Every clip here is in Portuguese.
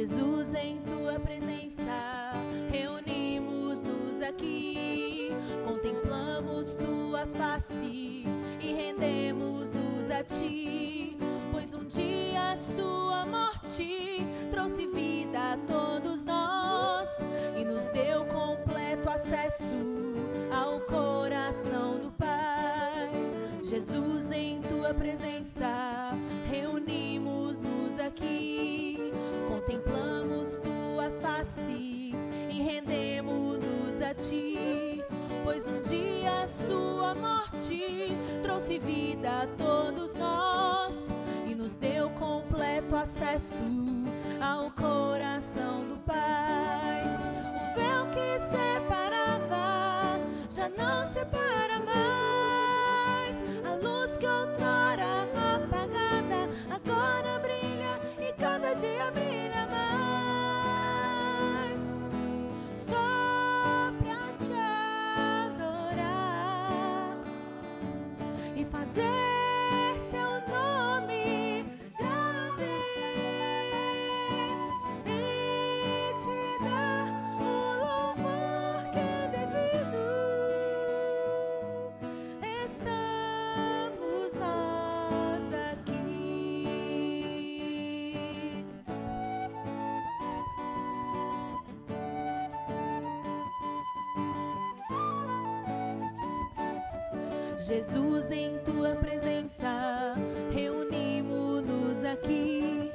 Jesus, em tua presença, reunimos-nos aqui, contemplamos tua face e rendemos-nos a ti, pois um dia a sua morte trouxe vida a todos nós e nos deu completo acesso ao coração do Pai. Jesus, em tua presença, trouxe vida a todos nós e nos deu completo acesso ao coração do Pai. O véu que separava já não separa Jesus, em tua presença, reunimos-nos aqui,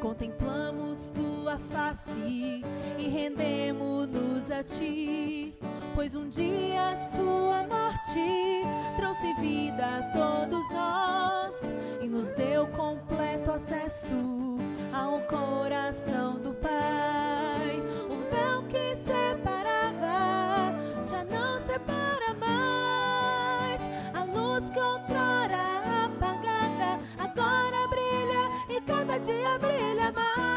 contemplamos tua face e rendemos-nos a ti, pois um dia a sua morte trouxe vida a todos nós e nos deu completo acesso ao coração cada dia brilha mais.